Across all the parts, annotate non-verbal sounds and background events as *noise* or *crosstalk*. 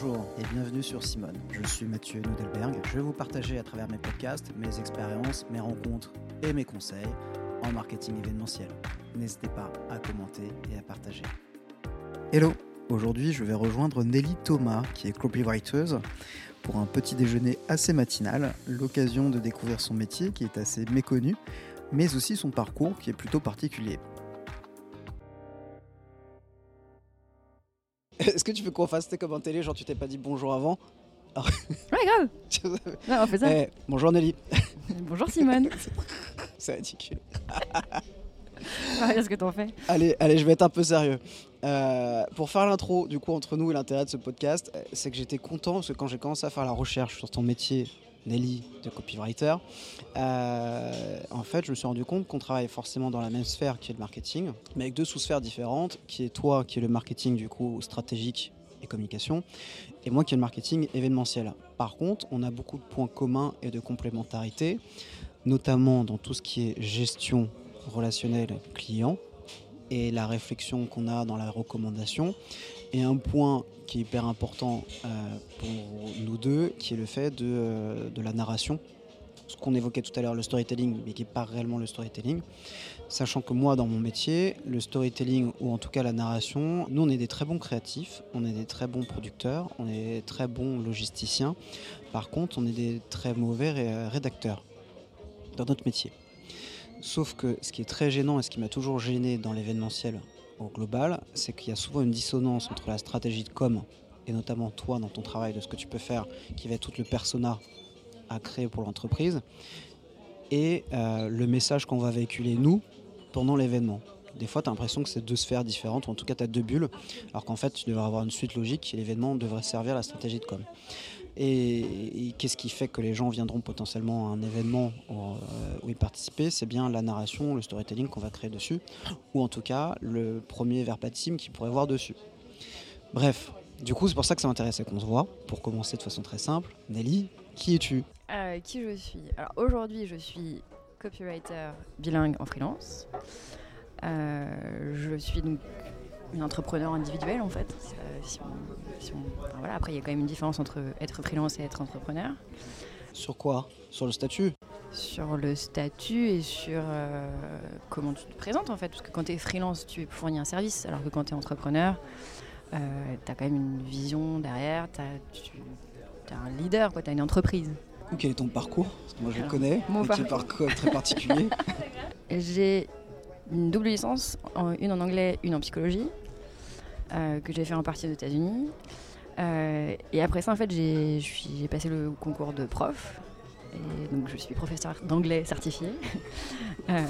Bonjour et bienvenue sur Simone. Je suis Mathieu Nudelberg. Je vais vous partager à travers mes podcasts mes expériences, mes rencontres et mes conseils en marketing événementiel. N'hésitez pas à commenter et à partager. Hello Aujourd'hui, je vais rejoindre Nelly Thomas, qui est copywriter, pour un petit déjeuner assez matinal, l'occasion de découvrir son métier qui est assez méconnu, mais aussi son parcours qui est plutôt particulier. *laughs* Est-ce que tu veux qu'on fasse comme en télé, genre tu t'es pas dit bonjour avant *laughs* Ouais, grave. *laughs* Ouais, on fait ça. Eh, bonjour Nelly. Bonjour Simone. C'est ridicule. Qu'est-ce que t'en fais? Allez, allez, je vais être un peu sérieux. Euh, pour faire l'intro, du coup, entre nous et l'intérêt de ce podcast, euh, c'est que j'étais content parce que quand j'ai commencé à faire la recherche sur ton métier, Nelly, de copywriter, euh, en fait, je me suis rendu compte qu'on travaille forcément dans la même sphère qui est le marketing, mais avec deux sous-sphères différentes, qui est toi, qui est le marketing, du coup, stratégique et communication, et moi qui est le marketing événementiel. Par contre, on a beaucoup de points communs et de complémentarité, notamment dans tout ce qui est gestion relationnelle client et la réflexion qu'on a dans la recommandation. Et un point qui est hyper important euh, pour nous deux, qui est le fait de, euh, de la narration. Ce qu'on évoquait tout à l'heure, le storytelling, mais qui n'est pas réellement le storytelling. Sachant que moi, dans mon métier, le storytelling, ou en tout cas la narration, nous, on est des très bons créatifs, on est des très bons producteurs, on est des très bons logisticiens. Par contre, on est des très mauvais ré- rédacteurs dans notre métier. Sauf que ce qui est très gênant et ce qui m'a toujours gêné dans l'événementiel au global, c'est qu'il y a souvent une dissonance entre la stratégie de com et notamment toi dans ton travail de ce que tu peux faire, qui va être tout le persona à créer pour l'entreprise, et euh, le message qu'on va véhiculer nous pendant l'événement. Des fois, tu as l'impression que c'est deux sphères différentes, ou en tout cas, tu as deux bulles, alors qu'en fait, tu devrais avoir une suite logique et l'événement devrait servir à la stratégie de com. Et, qu'est-ce qui fait que les gens viendront potentiellement à un événement où, euh, où y participer C'est bien la narration, le storytelling qu'on va créer dessus, ou en tout cas le premier verbatim qu'ils pourraient voir dessus. Bref, du coup, c'est pour ça que ça m'intéressait qu'on se voit. Pour commencer de façon très simple, Nelly, qui es-tu? Euh, Qui je suis? Alors aujourd'hui, je suis copywriter bilingue en freelance. Euh, je suis donc une entrepreneur individuelle en fait. Euh, si on- si on- enfin, voilà. Après, il y a quand même une différence entre être freelance et être entrepreneur. Sur quoi? Sur le statut? Sur le statut et sur euh, comment tu te présentes en fait. Parce que quand tu es freelance, tu fournis un service, alors que quand tu es entrepreneur, tu as quand même une vision derrière, tu as, un leader, tu as une entreprise. Ou quel est ton parcours? Parce que moi, je le connais. mon mais qui est parcours. parcours très particulier. *laughs* *laughs* J'ai une double licence, en- une en anglais, une en psychologie, euh, que j'ai fait en partie aux États-Unis. Euh, et après ça, en fait, j'ai passé le concours de prof. Et donc, je suis professeur d'anglais certifié. *laughs* Euh,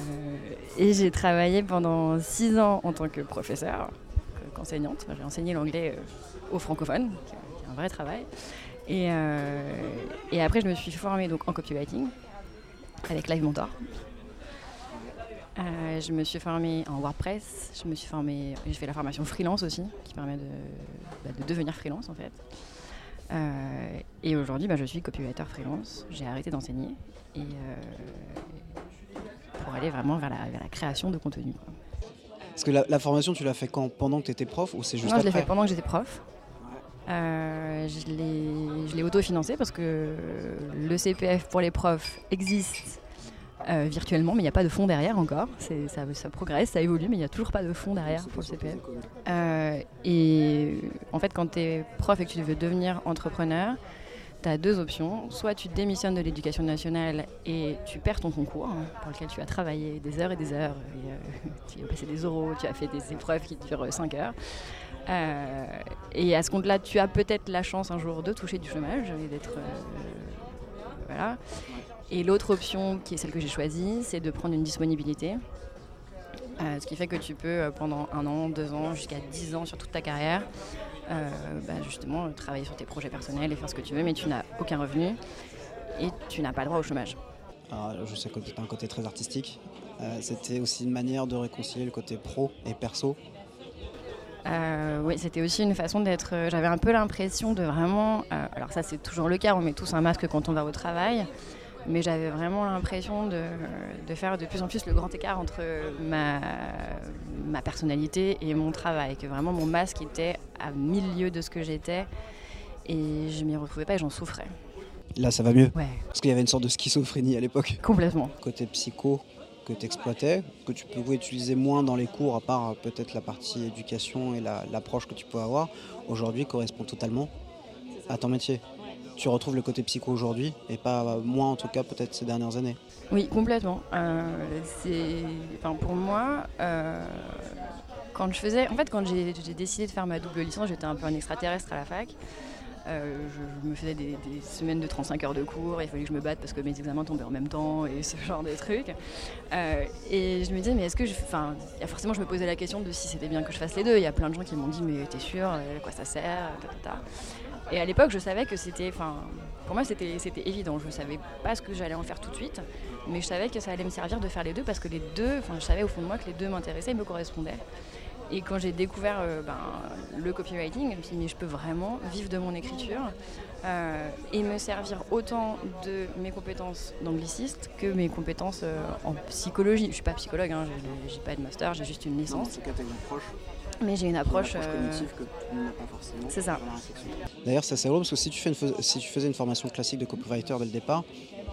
et j'ai travaillé pendant six ans en tant que professeur, qu'enseignante. J'ai enseigné l'anglais aux francophones, qui est un vrai travail. Et, et après, je me suis formée donc, en copywriting avec Live Mentor. Euh, je me suis formée en WordPress, je me suis formée, j'ai fait la formation freelance aussi, qui permet de, bah, de devenir freelance en fait. Euh, et aujourd'hui, bah, je suis copywriter freelance. J'ai arrêté d'enseigner et euh, pour aller vraiment vers la, vers la création de contenu. quoi. Parce que la, la formation, tu l'as fait quand? Pendant que tu étais prof ou c'est juste Moi, je l'ai fait pendant que j'étais prof. Euh, je l'ai je l'ai auto-financé parce que le CPF pour les profs existe euh, virtuellement, mais il n'y a pas de fonds derrière encore. Ça, ça progresse, ça évolue, mais il n'y a toujours pas de fonds derrière pour le CPF. Euh, et en fait, quand tu es prof et que tu veux devenir entrepreneur, tu as deux options. Soit tu démissionnes de l'éducation nationale et tu perds ton concours, hein, pour lequel tu as travaillé des heures et des heures. et, euh, *laughs* tu as passé des oraux, tu as fait des épreuves qui durent 5 heures. Euh, et à ce compte-là, tu as peut-être la chance un jour de toucher du chômage et d'être. euh, voilà. Et l'autre option, qui est celle que j'ai choisie, c'est de prendre une disponibilité. Euh, ce qui fait que tu peux, euh, pendant un an, deux ans, jusqu'à dix ans sur toute ta carrière, euh, bah, justement, travailler sur tes projets personnels et faire ce que tu veux, mais tu n'as aucun revenu et tu n'as pas le droit au chômage. Alors, je sais que tu as un côté très artistique. C'était aussi une manière de réconcilier le côté pro et perso. Oui, c'était aussi une façon d'être. J'avais un peu l'impression de vraiment. alors, ça, c'est toujours le cas, on met tous un masque quand on va au travail. Mais j'avais vraiment l'impression de, de faire de plus en plus le grand écart entre ma, ma personnalité et mon travail. Que vraiment mon masque était à mille lieues de ce que j'étais. et je m'y retrouvais pas et j'en souffrais. Là, ça va mieux Ouais, Parce qu'il y avait une sorte de schizophrénie à l'époque. complètement. Côté psycho que tu exploitais, que tu pouvais utiliser moins dans les cours, à part euh, peut-être la partie éducation et la- l'approche que tu peux avoir, aujourd'hui correspond totalement à ton métier. Tu retrouves le côté psycho aujourd'hui, et pas euh, moins en tout cas peut-être ces dernières années. Oui, complètement. Euh, enfin, pour moi, euh, quand je faisais, en fait, quand j'ai décidé de faire ma double licence, j'étais un peu un extraterrestre à la fac. Je, me faisais des, semaines de 35 heures de cours, il fallait que je me batte parce que mes examens tombaient en même temps et ce genre de trucs. Et je me disais, mais est-ce que je. Enfin, forcément, je me posais la question de si c'était bien que je fasse les deux. Il y a plein de gens qui m'ont dit, mais t'es sûr, à quoi ça sert. Et à l'époque, je savais que c'était. Enfin, pour moi, c'était évident. Je savais pas ce que j'allais en faire tout de suite, mais je savais que ça allait me servir de faire les deux parce que les deux. Enfin, je savais au fond de moi que les deux m'intéressaient et me correspondaient. Et quand j'ai découvert euh, ben, le copywriting, je me suis dit, mais je peux vraiment vivre de mon écriture euh, et me servir autant de mes compétences d'angliciste que mes compétences euh, en psychologie. Je suis pas psychologue, hein, j'ai pas de master, j'ai juste une licence, une approche, mais j'ai une approche. euh, que tout le monde n'a pas forcément. c'est ça. D'ailleurs, ça c'est drôle parce que si tu, fais une fais- si tu faisais une formation classique de copywriter dès le départ,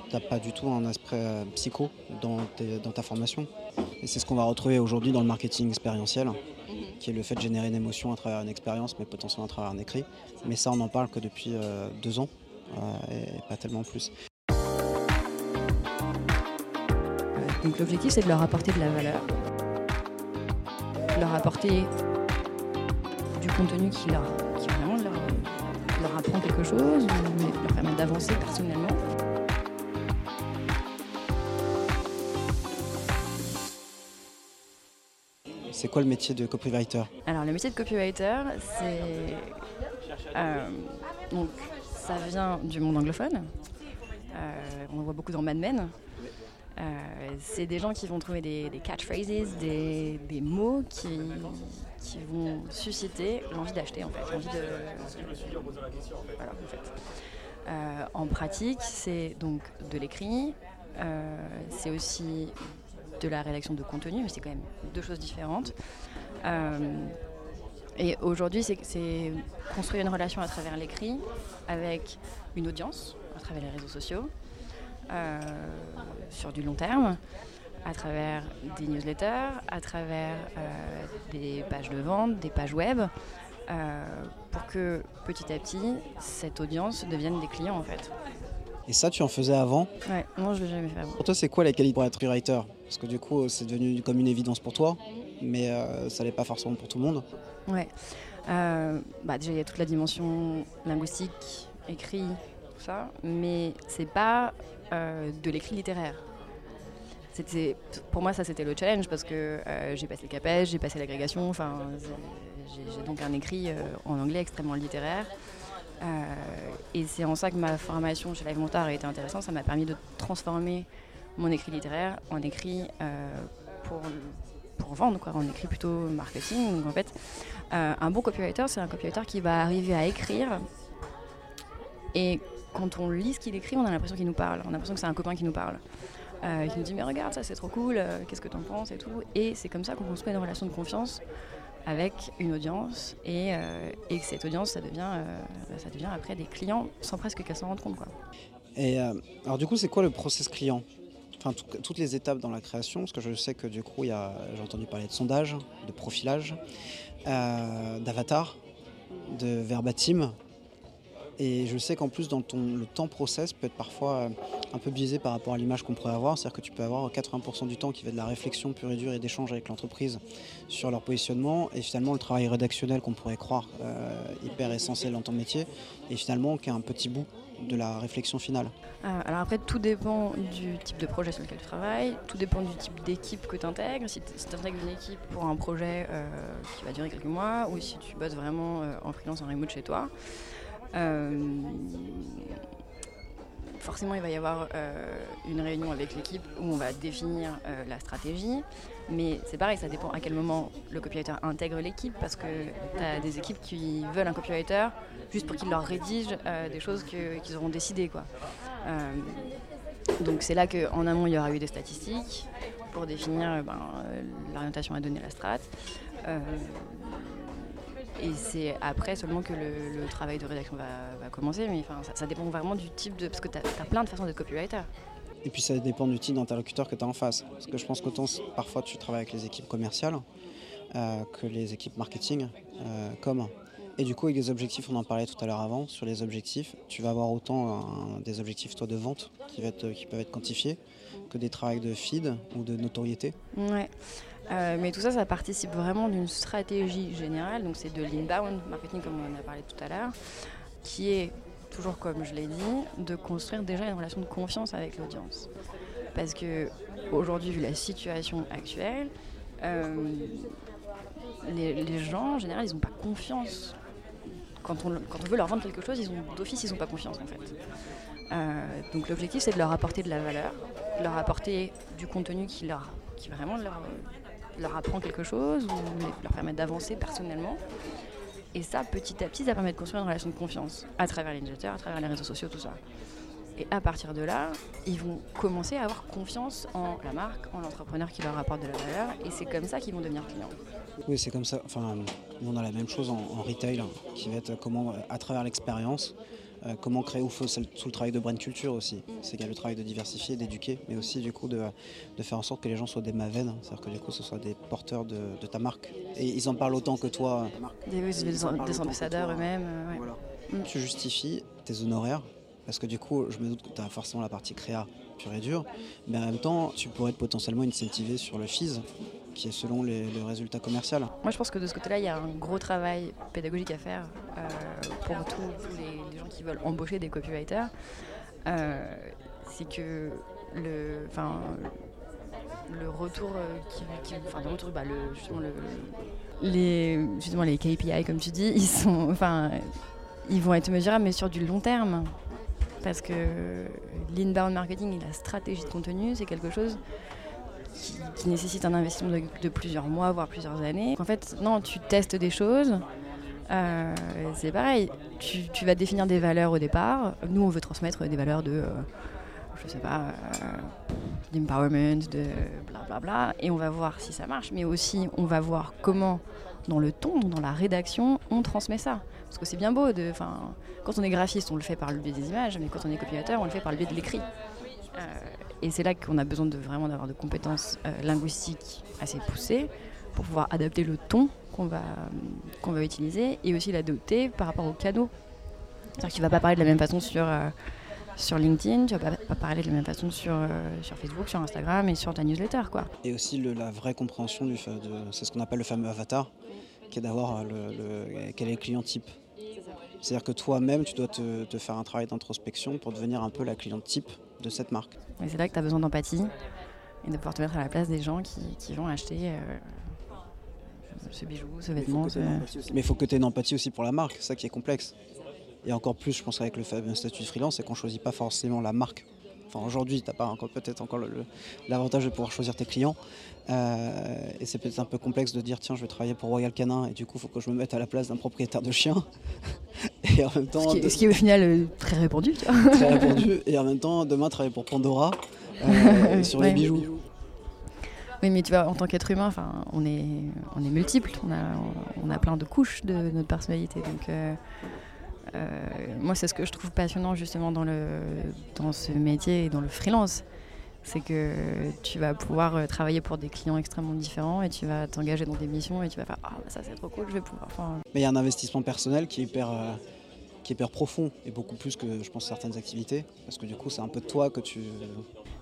tu n'as pas du tout un aspect euh, psycho dans, tes- dans ta formation. Et c'est ce qu'on va retrouver aujourd'hui dans le marketing expérientiel, qui est le fait de générer une émotion à travers une expérience, mais potentiellement à travers un écrit. Mais ça, on n'en parle que depuis euh, deux ans, euh, et pas tellement plus. Donc l'objectif c'est de leur apporter de la valeur, leur apporter du contenu qui, leur, vraiment leur, apprend quelque chose, leur permet d'avancer personnellement. C'est quoi le métier de copywriter Alors le métier de copywriter, c'est euh, donc ça vient du monde anglophone. Euh, on le voit beaucoup dans Mad Men. Euh, c'est des gens qui vont trouver des, catchphrases, des, des mots qui, qui vont susciter l'envie d'acheter en fait, en en pratique, c'est donc de l'écrit, c'est aussi de la rédaction de contenu, mais c'est quand même deux choses différentes. Euh, et aujourd'hui, c'est- construire une relation à travers l'écrit avec une audience, à travers les réseaux sociaux, euh, sur du long terme, à travers des newsletters, à travers euh, des pages de vente, des pages web, pour que petit à petit, cette audience devienne des clients en fait. Et ça, tu en faisais avant Ouais, non, je l'ai jamais fait avant. Pour toi, c'est quoi la qualité pour être copywriter Parce que du coup, c'est devenu comme une évidence pour toi, mais euh, ça l'est pas forcément pour tout le monde. Ouais. Euh, bah déjà, il y a toute la dimension linguistique, écrit, tout ça, mais c'est pas euh, de l'écrit littéraire. C'était, pour moi, ça c'était le challenge parce que j'ai passé le CAPES, j'ai passé l'agrégation, enfin, j'ai, donc un écrit en anglais extrêmement littéraire. Euh, et c'est en ça que ma formation chez Live Montard a été intéressante. Ça m'a permis de transformer mon écrit littéraire en écrit euh, pour, pour vendre, quoi, en écrit plutôt marketing. Donc en fait, euh, un bon copywriter, c'est un copywriter qui va arriver à écrire et quand on lit ce qu'il écrit, on a l'impression qu'il nous parle. On a l'impression que c'est un copain qui nous parle. Euh, qui nous dit mais regarde ça c'est trop cool, qu'est-ce que t'en penses et tout. Et c'est comme ça qu'on construit une relation de confiance avec une audience et, euh, et cette audience ça devient, euh, ça devient après des clients sans presque qu'elle s'en rende compte. Et euh, alors du coup, c'est quoi le process client? Enfin, tout- toutes les étapes dans la création, parce que je sais que du coup, j'ai entendu parler de sondage, de profilage, d'avatar, de verbatim. Et je sais qu'en plus, dans le temps process peut être parfois euh, un peu biaisé par rapport à l'image qu'on pourrait avoir. C'est-à-dire que tu peux avoir 80% du temps qui va de la réflexion pure et dure et d'échange avec l'entreprise sur leur positionnement. Et finalement, le travail rédactionnel qu'on pourrait croire euh, hyper essentiel dans ton métier, et finalement, qui est un petit bout de la réflexion finale. Euh, alors après, tout dépend du type de projet sur lequel tu travailles, tout dépend du type d'équipe que tu intègres. Si tu intègres une équipe pour un projet qui va durer quelques mois, ou si tu bosses vraiment en freelance, en remote chez toi, forcément il va y avoir euh, une réunion avec l'équipe où on va définir euh, la stratégie. Mais c'est pareil, ça dépend à quel moment le copywriter intègre l'équipe, parce que tu as des équipes qui veulent un copywriter juste pour qu'il leur rédige euh, des choses qu'ils auront décidées. Quoi. Euh, donc c'est là qu'en amont, il y aura eu des statistiques pour définir euh, ben, euh, l'orientation à donner à la strat. Euh, Et c'est après seulement que le, travail de rédaction va, commencer. Mais ça, ça, dépend vraiment du type de. Parce que tu as, plein de façons d'être copywriter. Et puis ça dépend du type d'interlocuteur que tu as en face. Parce que je pense qu'autant parfois tu travailles avec les équipes commerciales euh, que les équipes marketing, euh, comme. Et du coup, avec les objectifs, on en parlait tout à l'heure avant, sur les objectifs, tu vas avoir autant des objectifs toi de vente qui peuvent être quantifiés que des travails de feed ou de notoriété. Ouais. Euh, mais tout ça, ça participe vraiment d'une stratégie générale. Donc c'est de l'inbound marketing, comme on en a parlé tout à l'heure, qui est toujours comme je l'ai dit, de construire déjà une relation de confiance avec l'audience. Parce que aujourd'hui, vu la situation actuelle, euh, les, gens en général, ils n'ont pas confiance. Quand on, veut leur vendre quelque chose, d'office, ils n'ont pas confiance en fait. Euh, donc l'objectif, c'est de leur apporter de la valeur, leur apporter du contenu qui leur, qui vraiment leur leur apprend quelque chose ou leur permettre d'avancer personnellement. Et ça, petit à petit, ça permet de construire une relation de confiance à travers les newsletters, à travers les réseaux sociaux, tout ça. Et à partir de là, ils vont commencer à avoir confiance en la marque, en l'entrepreneur qui leur apporte de la valeur. Et c'est comme ça qu'ils vont devenir clients. Oui, c'est comme ça. Enfin, on a la même chose en, en retail, hein, qui va être comment, à travers l'expérience, euh, comment créer ou sous le travail de brand culture aussi. C'est qu'il y a le travail de diversifier, d'éduquer, mais aussi du coup de, faire en sorte que les gens soient des maven, c'est-à-dire que du coup ce soit des porteurs de, ta marque. Et ils en parlent autant que toi. Des, des, ambassadeurs eux-mêmes. Mm. Tu justifies tes honoraires parce que du coup, je me doute que tu as forcément la partie créa pure et dure, mais en même temps, tu pourrais être potentiellement incentivé sur le FIS, qui est selon les, résultats commerciaux. Moi, je pense que de ce côté-là, il y a un gros travail pédagogique à faire euh, pour tous les, qui veulent embaucher des copywriters. Euh, c'est que le, le retour euh, le retour, bah, justement, le, les, KPI comme tu dis, ils sont, ils vont être mesurables mais sur du long terme parce que l'inbound marketing et la stratégie de contenu, c'est quelque chose qui, nécessite un investissement de, plusieurs mois, voire plusieurs années. En fait, non, tu testes des choses. Euh, c'est pareil, tu, vas définir des valeurs au départ. Nous, on veut transmettre des valeurs de, euh, je sais pas, euh, d'empowerment, de blablabla, bla bla, et on va voir si ça marche. Mais aussi, on va voir comment, dans le ton, dans la rédaction, on transmet ça. Parce que c'est bien beau, de, quand on est graphiste, on le fait par le biais des images, mais quand on est copywriter, on le fait par le biais de l'écrit. Euh, et c'est là qu'on a besoin de vraiment d'avoir de compétences euh, linguistiques assez poussées pour pouvoir adapter le ton qu'on va, qu'on va utiliser et aussi l'adopter par rapport aux canaux. C'est-à-dire que tu ne vas pas parler de la même façon sur, euh, sur LinkedIn, tu ne vas pas, parler de la même façon sur, sur Facebook, sur Instagram et sur ta newsletter. Quoi. Et aussi la vraie compréhension, du, c'est ce qu'on appelle le fameux avatar, qui est d'avoir le, quel est le client type. C'est-à-dire que toi-même, tu dois te, faire un travail d'introspection pour devenir un peu la cliente type de cette marque. Et c'est là que tu as besoin d'empathie et de pouvoir te mettre à la place des gens qui, vont acheter euh, ce bijou, ce vêtement. Mais il faut que tu aies une empathie aussi pour la marque, c'est ça qui est complexe. Et encore plus, je pense, avec le statut de freelance, c'est qu'on ne choisit pas forcément la marque aujourd'hui, tu n'as pas encore peut-être encore l'avantage de pouvoir choisir tes clients. Euh, et c'est peut-être un peu complexe de dire tiens, je vais travailler pour Royal Canin et du coup, il faut que je me mette à la place d'un propriétaire de chien. *laughs* et en même temps, ce, qui est, au final euh, très répandu. très répandu. Et en même temps, demain, travailler pour Pandora euh, *laughs* sur les bijoux. Oui, mais tu vois, en tant qu'être humain, on est, on est multiple, on a, on a plein de couches de notre personnalité. Donc, euh, moi, c'est ce que je trouve passionnant justement dans, le, dans ce métier et dans le freelance. C'est que tu vas pouvoir euh, travailler pour des clients extrêmement différents et tu vas t'engager dans des missions et tu vas faire Ah, ça c'est trop cool, je vais pouvoir. Mais il y a un investissement personnel qui est hyper. Euh, qui est hyper profond et beaucoup plus que je pense certaines activités parce que du coup c'est un peu de toi que tu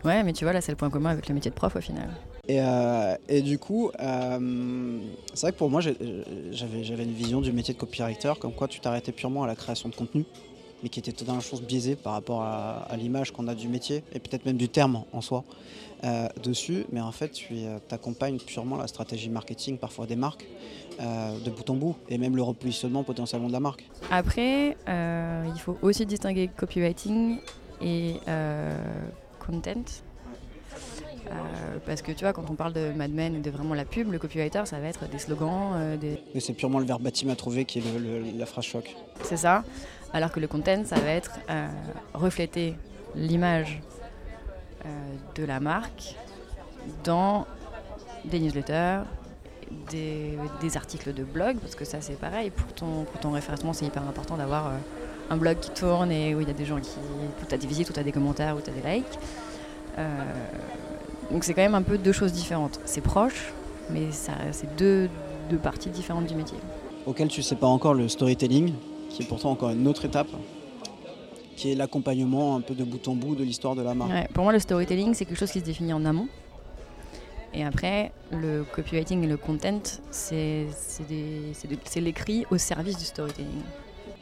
Ouais, mais tu vois, là, c'est le point commun avec le métier de prof au final. Et, euh, et du coup, euh, c'est vrai que pour moi, j'avais une vision du métier de copywriter, comme quoi tu t'arrêtais purement à la création de contenu, mais qui était totalement chose biaisée par rapport à, l'image qu'on a du métier, et peut-être même du terme en soi euh, dessus. Mais en fait, tu accompagnes purement la stratégie marketing, parfois des marques, de bout en bout, et même le repositionnement potentiellement de la marque. Après, il faut aussi distinguer copywriting et content. Euh, parce que tu vois, quand on parle de Mad Men de vraiment la pub, le copywriter, ça va être des slogans. Euh, des... Mais c'est purement le verbatim à trouver qui est la phrase choc. C'est ça. Alors que le content, ça va être euh, refléter l'image de la marque dans des newsletters des, articles de blog, parce que ça c'est pareil, pour ton, pour ton référencement c'est hyper important d'avoir un blog qui tourne et où il y a des gens qui... où tu as des visites, où tu as des commentaires, où tu as des likes. Euh, donc c'est quand même un peu deux choses différentes. C'est proche, mais c'est deux, deux parties différentes du métier. Auquel tu sais pas encore le storytelling, qui est pourtant encore une autre étape qui est l'accompagnement un peu de bout en bout de l'histoire de la marque. pour moi, le storytelling, c'est quelque chose qui se définit en amont. Et après, le copywriting et le content, c'est l'écrit au service du storytelling.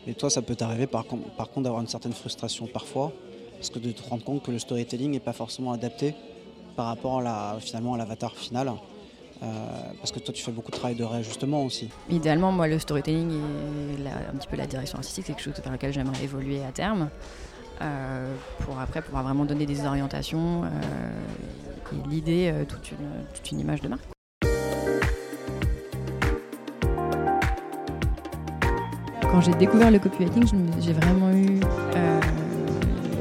Et toi, ça peut t'arriver par, par contre d'avoir une certaine frustration parfois, parce que de te rendre compte que le storytelling n'est pas forcément adapté par rapport à finalement à l'avatar final. Euh, parce que toi, tu fais beaucoup de travail de réajustement aussi. Idéalement, moi, le storytelling et un petit peu la direction artistique, c'est quelque chose vers lequel j'aimerais évoluer à terme. Euh, pour après pouvoir vraiment donner des orientations euh, et l'idée toute une, toute une image de marque. Quand j'ai découvert le copywriting, j'ai vraiment eu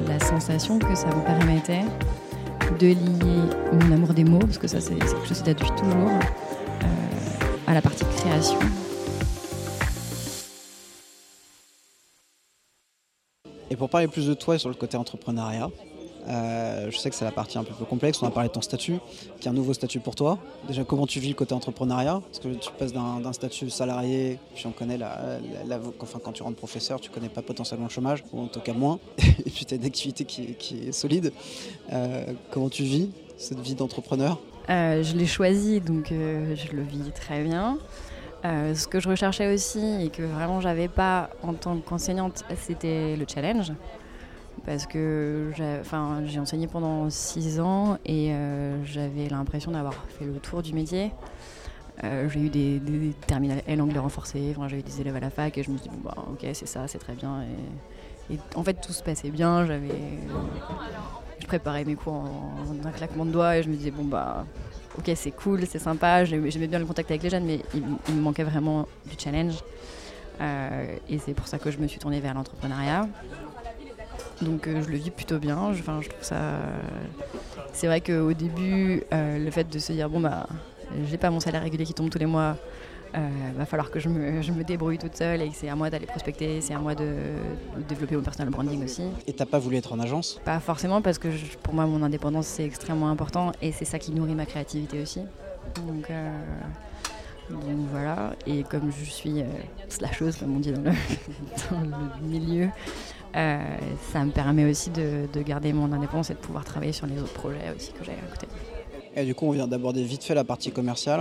la sensation que ça me permettait de lier mon amour des mots, parce que ça c'est quelque chose qui depuis toujours, euh, à la partie création. Et pour parler plus de toi sur le côté entrepreneuriat, euh, je sais que c'est la partie un peu plus complexe. On a parlé de ton statut, qui est un nouveau statut pour toi. Déjà, comment tu vis le côté entrepreneuriat? Parce que tu passes d'un statut salarié, puis on connaît la, enfin, quand tu rentres professeur, tu connais pas potentiellement le chômage, ou en tout cas moins. *laughs* Et puis tu as une activité qui, est solide. Euh, comment tu vis cette vie d'entrepreneur? Euh, Je l'ai choisi, donc je le vis très bien. ce que je recherchais aussi et que vraiment j'avais pas en tant qu'enseignante, c'était le challenge parce que j'ai enseigné pendant six ans et euh, j'avais l'impression d'avoir fait le tour du métier. Euh, j'ai eu des, terminales L anglais renforcés, j'ai eu des élèves à la fac et je me suis dit, bon, bah, ok, c'est ça, c'est très bien. Et, en fait, tout se passait bien. J'avais, je préparais mes cours en, un claquement de doigts et je me disais, bon, bah, ok, c'est cool, c'est sympa. J'aimais bien le contact avec les jeunes, mais il, me manquait vraiment du challenge. Euh, et c'est pour ça que je me suis tournée vers l'entrepreneuriat. Donc euh, je le vis plutôt bien. Enfin, je trouve ça. C'est vrai qu'au début, euh, le fait de se dire bon bah, j'ai pas mon salaire régulier qui tombe tous les mois. Euh, va falloir que je me, *laughs* débrouille toute seule et c'est à moi d'aller prospecter, c'est à moi de, développer mon personal branding aussi. Et t'as pas voulu être en agence? Pas forcément parce que pour moi mon indépendance c'est extrêmement important et c'est ça qui nourrit ma créativité aussi. Donc, voilà, et comme je suis chose comme on dit dans le, *laughs* dans le milieu, euh, ça me permet aussi de, garder mon indépendance et de pouvoir travailler sur les autres projets aussi que j'ai à côté. Et du coup, on vient d'aborder vite fait la partie commerciale.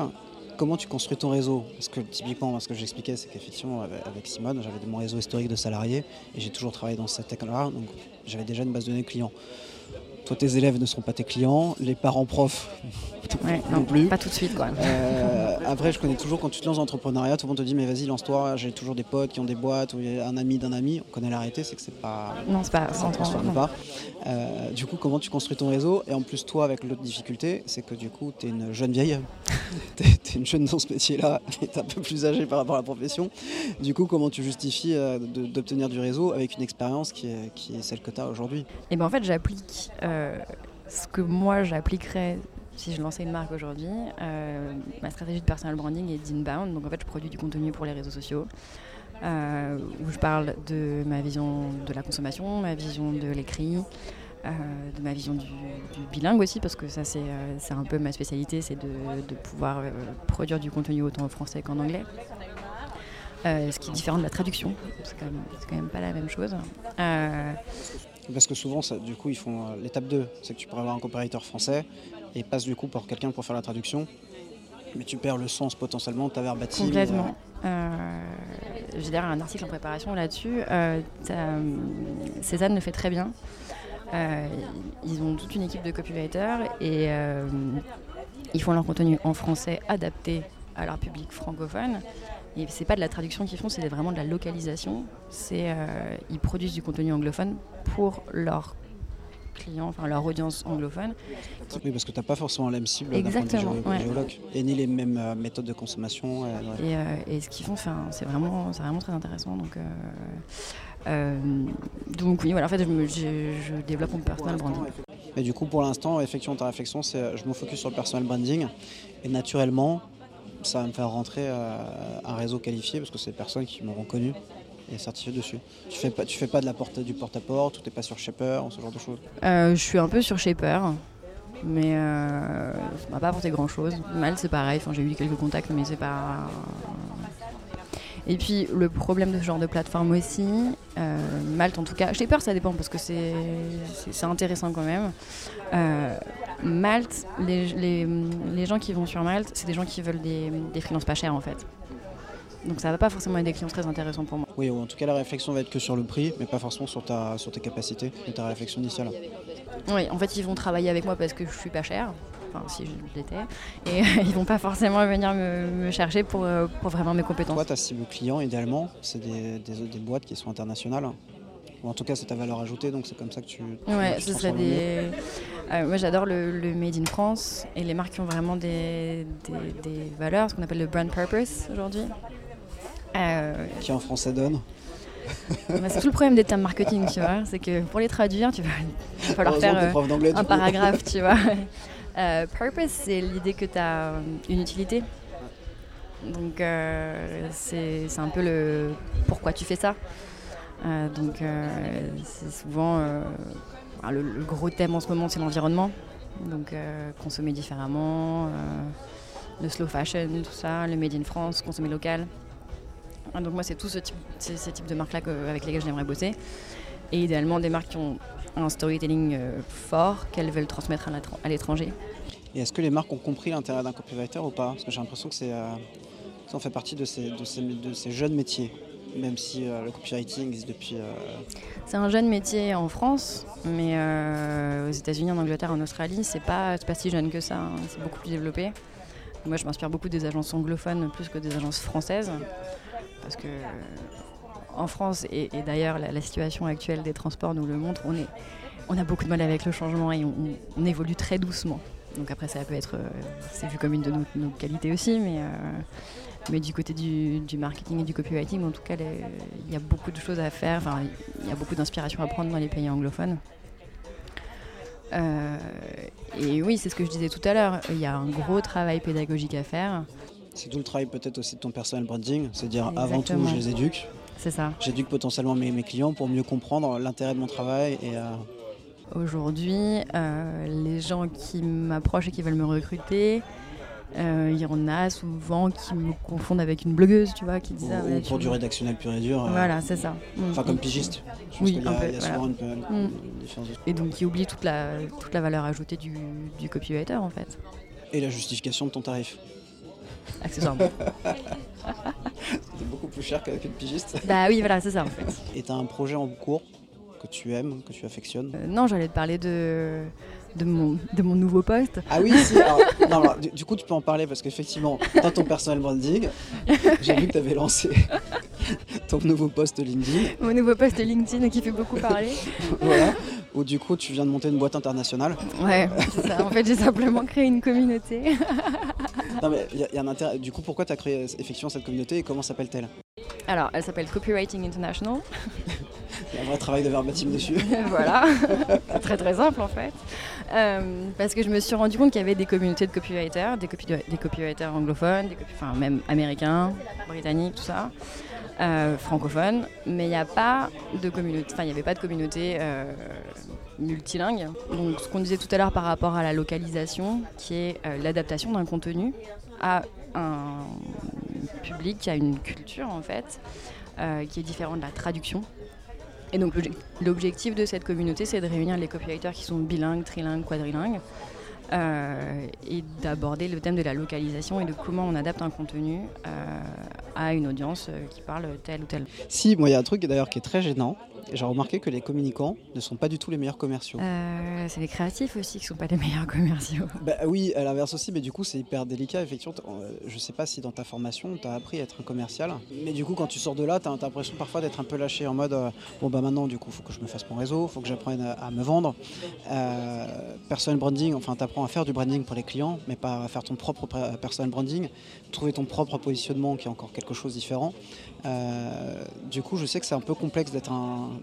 Comment tu construis ton réseau? Parce que typiquement, ce que j'expliquais, c'est qu'effectivement, avec Simone, j'avais mon réseau historique de salariés et j'ai toujours travaillé dans cette école-là, donc j'avais déjà une base de données clients. Toi, tes élèves ne sont pas tes clients, les parents profs *laughs* non, plus. Pas tout de suite, quoi. Euh, après, je connais toujours quand tu te lances en entrepreneuriat, tout le monde te dit mais vas-y, lance-toi. J'ai toujours des potes qui ont des boîtes ou un ami d'un ami. On connaît l'arrêté, c'est que c'est pas. Non, c'est pas. Ça pas. Euh, du coup, comment tu construis ton réseau? Et en plus, toi, avec l'autre difficulté, c'est que du coup, tu es une jeune vieille. *laughs* tu es, une jeune dans ce métier-là et tu es un peu plus âgé par rapport à la profession. Du coup, comment tu justifies euh, d'obtenir du réseau avec une expérience qui est, qui est celle que tu as aujourd'hui? Et eh ben en fait, j'applique ce que moi j'appliquerais si je lançais une marque aujourd'hui, euh, ma stratégie de personal branding est d'inbound. Donc en fait, je produis du contenu pour les réseaux sociaux. Euh, où je parle de ma vision de la consommation, ma vision de l'écrit, euh, de ma vision du, bilingue aussi, parce que ça c'est un peu ma spécialité, c'est de, pouvoir produire du contenu autant en français qu'en anglais. ce qui est différent de la traduction, c'est quand, quand, même pas la même chose. Parce que souvent, du coup, ils font l'étape 2, c'est que tu pourrais avoir un comparateur français et passe du coup pour quelqu'un pour faire la traduction. Mais tu perds le sens potentiellement de ta verbatim. Complètement. Euh, j'ai d'ailleurs un article en préparation là-dessus. Euh, Cézanne le fait très bien. Euh, ils ont toute une équipe de copywriters et euh, ils font leur contenu en français adapté à leur public francophone. Et c'est pas de la traduction qu'ils font, c'est vraiment de la localisation. C'est ils produisent du contenu anglophone pour leur clients, enfin leur audience anglophone. Oui, parce que tu n'as pas forcément la même cible Exactement, et ni les mêmes euh, méthodes de consommation. Euh, euh, et, ce qu'ils font, c'est vraiment, vraiment très intéressant. Donc, donc oui, voilà, en fait, je, je, développe mon personal branding. Et du coup, pour l'instant, effectivement, ta réflexion, c'est je me focus sur le personal branding. Et naturellement, ça va me faire rentrer un réseau qualifié parce que c'est des personnes qui m'auront connu et certifié dessus. Tu fais pas, tu fais pas de la porte, du porte-à-porte ou t'es pas sur Shaper ce genre de choses Euh, je suis un peu sur Shaper, mais euh, ça m'a pas apporté grand chose. Malte, c'est pareil, j'ai eu quelques contacts, mais c'est pas. Et puis le problème de ce genre de plateforme aussi, euh, Malte en tout cas, Shaper ça dépend parce que c'est intéressant quand même. Euh, Malte, les gens qui vont sur Malte, c'est des gens qui veulent des, des freelances pas chers en fait. Donc ça va pas forcément être des clients très intéressants pour moi. Oui, ou en tout cas la réflexion va être que sur le prix, mais pas forcément sur, ta, sur tes capacités et ta réflexion initiale. Oui, en fait, ils vont travailler avec moi parce que je suis pas chère. Enfin, si je l'étais. Et *laughs* ils vont pas forcément venir me, me chercher pour, euh, pour vraiment mes compétences. Toi, ta cible client, idéalement, c'est des, des, des boîtes qui sont internationales. Ou en tout cas, c'est ta valeur ajoutée, donc c'est comme ça que tu. Ouais, tu ce serait des. Euh, moi, j'adore le, le Made in France et les marques qui ont vraiment des, des, des valeurs, ce qu'on appelle le brand purpose aujourd'hui. Euh, Qui en français donne. bah, c'est tout le problème des termes marketing, tu vois. C'est que pour les traduire, tu vas, il va falloir faire euh, un paragraphe, tu vois. *laughs* Euh, purpose, c'est l'idée que tu as une utilité. Donc, euh, c'est un peu le pourquoi tu fais ça. Donc, c'est souvent. le, le gros thème en ce moment, c'est l'environnement. Donc, consommer différemment, le slow fashion, tout ça, le made in France, consommer local. Ah, Donc, moi, c'est tout ce type, ces types de marques-là que- avec lesquelles j'aimerais bosser. Et idéalement, des marques qui ont un storytelling euh, fort qu'elles veulent transmettre à l'étranger. Et est-ce que les marques ont compris l'intérêt d'un copywriter ou pas? Parce que j'ai l'impression que c'est, euh, ça en fait partie de ces, de ces, de ces jeunes métiers, même si euh, le copywriting existe depuis. C'est un jeune métier en France, mais aux États-Unis, en Angleterre, en Australie, c'est pas, pas si jeune que ça. hein. C'est beaucoup plus développé. Moi, je m'inspire beaucoup des agences anglophones plus que des agences françaises, parce que en France et, d'ailleurs la, situation actuelle des transports nous le montre, on a beaucoup de mal avec le changement et on, évolue très doucement. Donc après, ça peut être, euh, c'est vu comme une de nos, qualités aussi, mais, euh, du côté du, marketing et du copywriting, en tout cas, il y a beaucoup de choses à faire. Il y a beaucoup d'inspiration à prendre dans les pays anglophones. Euh, et oui, c'est ce que je disais tout à l'heure. Il y a un gros travail pédagogique à faire. C'est tout le travail peut-être aussi de ton personal branding, c'est dire avant tout je les éduque, C'est ça. j'éduque potentiellement mes, mes clients pour mieux comprendre l'intérêt de mon travail et euh, Aujourd'hui, euh, les gens qui m'approchent et qui veulent me recruter, euh, il y en a souvent qui me confondent avec une blogueuse, tu vois, qui disent ou, ah, ou pour du rédactionnel pur et dur. euh, Voilà, c'est ça. Mm. Enfin comme Et- pigiste. Je pense Oui, qu'il y a, un peu, il y a voilà. souvent une, une- Mm. une différence. Et donc qui oublie toute la, toute la valeur ajoutée du, du copywriter en fait, Et la justification de ton tarif. Accessoirement. *laughs* C'est beaucoup plus cher qu'avec une pigiste. bah oui, voilà, c'est ça en fait. Et tu as un projet en cours que tu aimes, que tu affectionnes Euh, non, j'allais te parler de, de, mon, de mon nouveau poste. Ah oui, si. alors, non, alors, du, du coup, tu peux en parler parce qu'effectivement, dans ton personal branding, j'ai vu que tu avais lancé ton nouveau post LinkedIn. Mon nouveau poste LinkedIn qui fait beaucoup parler. *laughs* Voilà. Où du coup, tu viens de monter une boîte internationale. Ouais, c'est ça. En fait, j'ai simplement créé une communauté. *laughs* Non, mais il y, a- il y a un intérêt. Du coup, pourquoi tu as créé effectivement cette communauté et comment s'appelle-t-elle? Alors, elle s'appelle Copywriting International. Il y a un vrai travail de verbatim dessus. *laughs* voilà, c'est très très simple en fait. Euh, parce que je me suis rendu compte qu'il y avait des communautés de copywriters, des, copy- des copywriters anglophones, des copy- enfin même américains, britanniques, tout ça, euh, francophones, mais il n'y a pas de communauté, enfin il n'y avait pas de communauté euh, multilingue. Donc ce qu'on disait tout à l'heure par rapport à la localisation, qui est euh, l'adaptation d'un contenu à un public qui a une culture en fait, qui est différente de la traduction. Et donc l'obje- l'objectif de cette communauté, c'est de réunir les copywriters qui sont bilingues, trilingues, quadrilingues, et d'aborder le thème de la localisation et de comment on adapte un contenu à une audience euh, qui parle tel ou tel. Si, moi, il y a un truc d'ailleurs qui est très gênant. J'ai remarqué que les communicants ne sont pas du tout les meilleurs commerciaux. Euh, c'est les créatifs aussi qui sont pas les meilleurs *laughs* commerciaux. Bah oui, à l'inverse aussi, mais du coup c'est hyper délicat. Effectivement, euh, je sais pas si dans ta formation tu as appris à être un commercial, mais du coup quand tu sors de là, tu as, l'impression parfois d'être un peu lâché en mode euh, bon bah maintenant du coup faut que je me fasse mon réseau, faut que j'apprenne à, à me vendre. Euh, personal branding, enfin tu apprends à faire du branding pour les clients, mais pas à faire ton propre pr- personal branding, trouver ton propre positionnement qui est encore quelque quelque chose de différent. du coup, je sais que c'est un peu complexe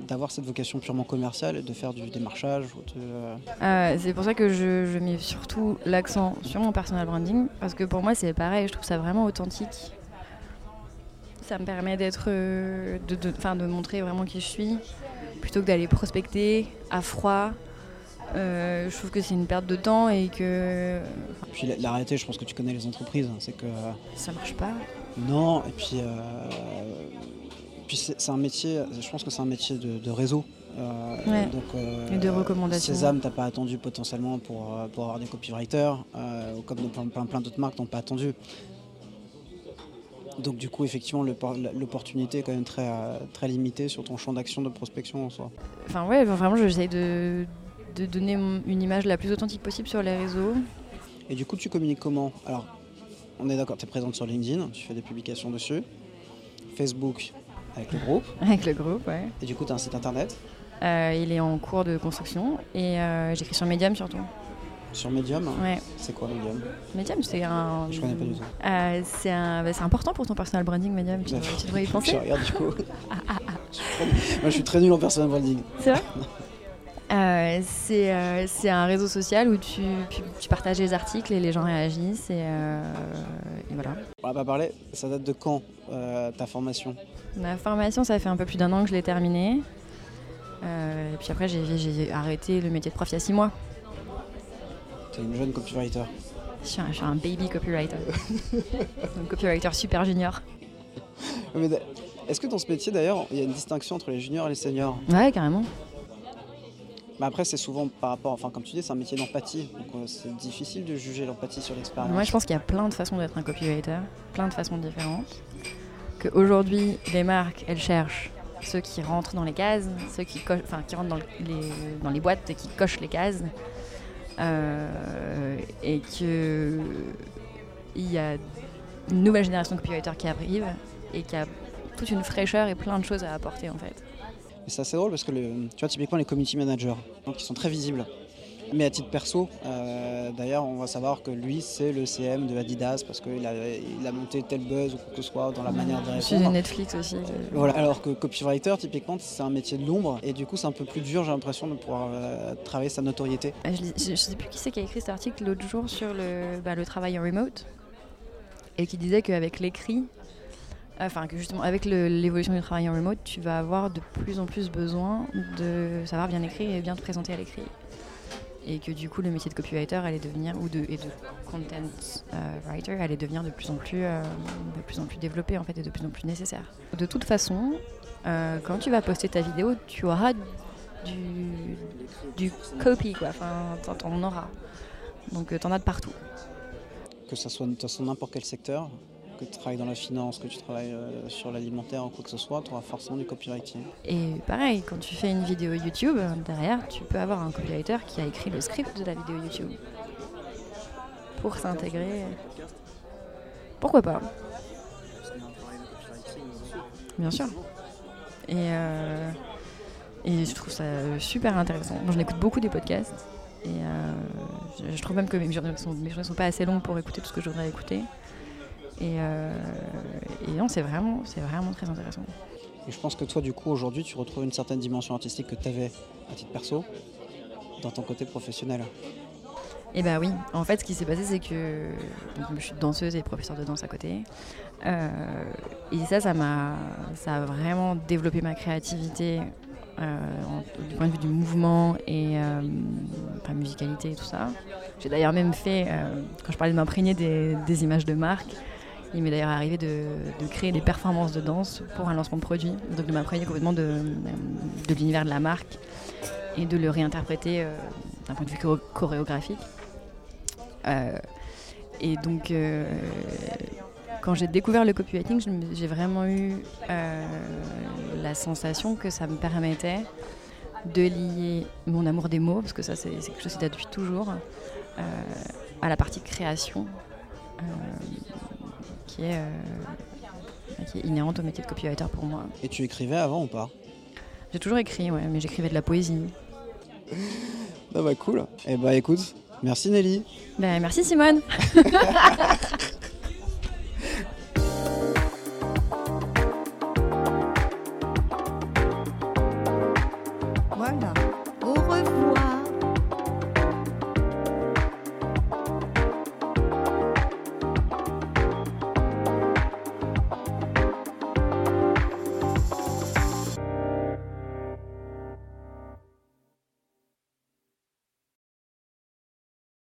d'avoir cette vocation purement commerciale et de faire du démarchage. c'est pour ça que je, je mets surtout l'accent sur mon personal branding, parce que pour moi c'est pareil, je trouve ça vraiment authentique. Ça me permet d'être, de, de, de montrer vraiment qui je suis, plutôt que d'aller prospecter à froid euh, je trouve que c'est une perte de temps et que. Puis la, réalité, je pense que tu connais les entreprises, hein, c'est que. Ça marche pas. Non, et puis. Euh, puis c'est un métier, je pense que c'est un métier de, réseau. Euh, donc, et de recommandation. Sésame, t'as pas attendu potentiellement pour, pour avoir des copywriters, comme plein, plein, d'autres marques n'ont pas attendu. Donc du coup, effectivement, l'opportunité est quand même très, très limitée sur ton champ d'action de prospection en soi. Enfin ouais, vraiment, j'essaye de, de donner une image la plus authentique possible sur les réseaux. Et du coup, tu communiques comment? Alors, on est d'accord, tu es présente sur LinkedIn, tu fais des publications dessus. Facebook avec le groupe. *laughs* Avec le groupe, ouais. Et du coup, tu as un site internet euh, Il est en cours de construction et euh, j'écris sur Medium surtout. Sur Medium Ouais. C'est quoi Medium Medium, c'est un. Je connais pas du tout. Euh, c'est un... bah, important pour ton personal branding, Medium. Tu, tu devrais y *laughs* penser. je regarde du coup. *laughs* Moi, je suis très nul en personal branding. C'est vrai Euh, euh, c'est un réseau social où tu, tu, partages les articles et les gens réagissent. Et, euh, voilà. On va pas parler, ça date de quand ta formation? Ma formation, ça fait un peu plus d'un an que je l'ai terminée. et puis après, j'ai arrêté le métier de prof il y a six mois. Tu es une jeune copywriter je suis, un, je suis un baby copywriter. *laughs* un copywriter super junior. Est-ce que dans ce métier d'ailleurs, il y a une distinction entre les juniors et les seniors? Ouais, carrément. Mais après, c'est souvent par rapport, enfin, comme tu dis, c'est un métier d'empathie. Donc, euh, c'est difficile de juger l'empathie sur l'expérience. Moi, je pense qu'il y a plein de façons d'être un copywriter, plein de façons différentes. Qu'aujourd'hui, les marques, elles cherchent ceux qui rentrent dans les cases, ceux qui, enfin, qui rentrent dans les, dans les boîtes et qui cochent les cases. Euh, et qu'il y a une nouvelle génération de copywriters qui arrive et qui a toute une fraîcheur et plein de choses à apporter en fait c'est assez drôle parce que tu vois, typiquement les community managers, donc ils sont très visibles. Mais à titre perso, euh, d'ailleurs, on va savoir que lui, c'est le CM de Adidas parce qu'il a, il a monté tel buzz ou quoi que ce soit dans la manière de répondre. de Netflix aussi. Voilà. Alors que copywriter, typiquement, c'est un métier de l'ombre et du coup, c'est un peu plus dur, j'ai l'impression, de pouvoir euh, travailler sa notoriété. Ah, je ne sais plus qui c'est qui a écrit cet article l'autre jour sur le, bah, le travail en remote et qui disait qu'avec l'écrit, enfin que justement avec l'évolution du travail en remote, tu vas avoir de plus en plus besoin de savoir bien écrire et bien te présenter à l'écrit. Et que du coup le métier de copywriter allait devenir, ou de, et de content euh, writer allait devenir de plus en plus, euh, de plus en plus développé en fait et de plus en plus nécessaire. De toute façon, euh, quand tu vas poster ta vidéo, tu auras du, du copy quoi, enfin t'en auras. Donc t'en as de partout. Que ça soit de n'importe quel secteur, que tu travailles dans la finance, que tu travailles euh, sur l'alimentaire ou quoi que ce soit, tu auras forcément du copywriting. Et pareil, quand tu fais une vidéo YouTube, derrière, tu peux avoir un copywriter qui a écrit le script de la vidéo YouTube. Pour s'intégrer. Pourquoi pas? Bien sûr. Et, euh, je trouve ça super intéressant. J'en écoute beaucoup des podcasts. Et euh, je, trouve même que mes journées ne sont, pas assez longues pour écouter tout ce que je voudrais écouter. Euh, et, non, c'est vraiment, c'est vraiment très intéressant. Et je pense que toi, du coup, aujourd'hui, tu retrouves une certaine dimension artistique que tu avais à titre perso dans ton côté professionnel. Eh bien oui, en fait ce qui s'est passé c'est que je suis danseuse et professeure de danse à côté. Euh, et ça, ça m'a ça a vraiment développé ma créativité euh, du point de vue du mouvement et euh, enfin, musicalité et tout ça. J'ai d'ailleurs même fait, quand je parlais de m'imprégner des, des, images de marque, il m'est d'ailleurs arrivé de, créer des performances de danse pour un lancement de produit, donc de m'imprégner complètement de, de l'univers de la marque et de le réinterpréter euh, d'un point de vue chorégraphique. Euh, et donc, euh, quand j'ai découvert le copywriting, j'ai vraiment eu la sensation que ça me permettait de lier mon amour des mots, parce que ça c'est quelque chose qui date depuis toujours, à la partie création qui est, euh, qui est inhérente au métier de copywriter pour moi. Et tu écrivais avant ou pas? J'ai toujours écrit, ouais, mais j'écrivais de la poésie. *laughs* ah bah cool. Eh bah écoute, merci Nelly. Ben, merci Simone. *laughs*